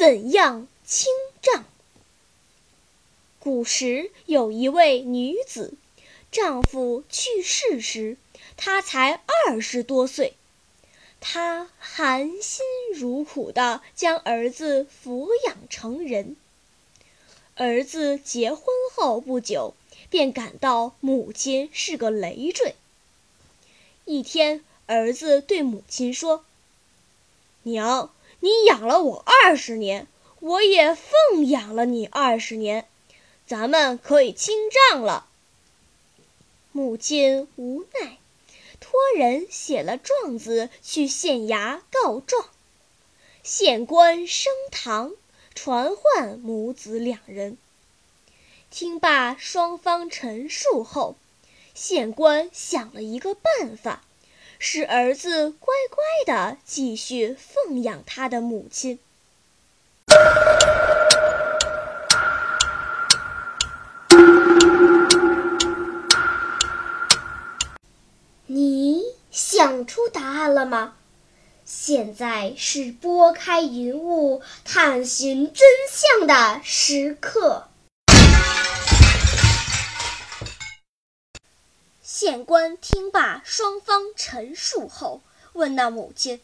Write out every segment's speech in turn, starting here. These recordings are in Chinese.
怎样清账？古时有一位女子，丈夫去世时，她才二十多岁。她含辛茹苦地将儿子抚养成人。儿子结婚后不久，便感到母亲是个累赘。一天，儿子对母亲说：“娘。”你养了我二十年，我也奉养了你二十年，咱们可以清账了。母亲无奈，托人写了状子去县衙告状。县官升堂传唤母子两人。听罢双方陈述后，县官想了一个办法。使儿子乖乖地继续奉养他的母亲。你想出答案了吗？现在是拨开云雾探寻真相的时刻。县官听罢双方陈述后，问那母亲：“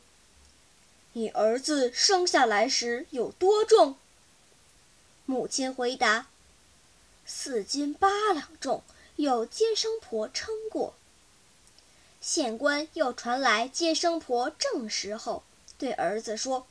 你儿子生下来时有多重？”母亲回答：“四斤八两重，有接生婆称过。”县官又传来接生婆证实后，对儿子说：“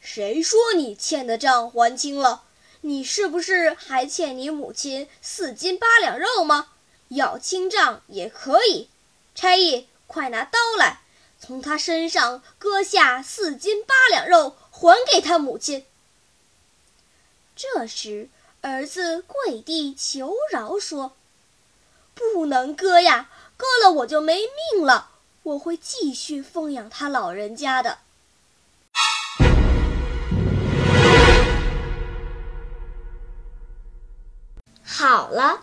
谁说你欠的账还清了？你是不是还欠你母亲四斤八两肉吗？”要清账也可以，差役，快拿刀来，从他身上割下四斤八两肉，还给他母亲。这时，儿子跪地求饶说：“不能割呀，割了我就没命了。我会继续奉养他老人家的。”好了。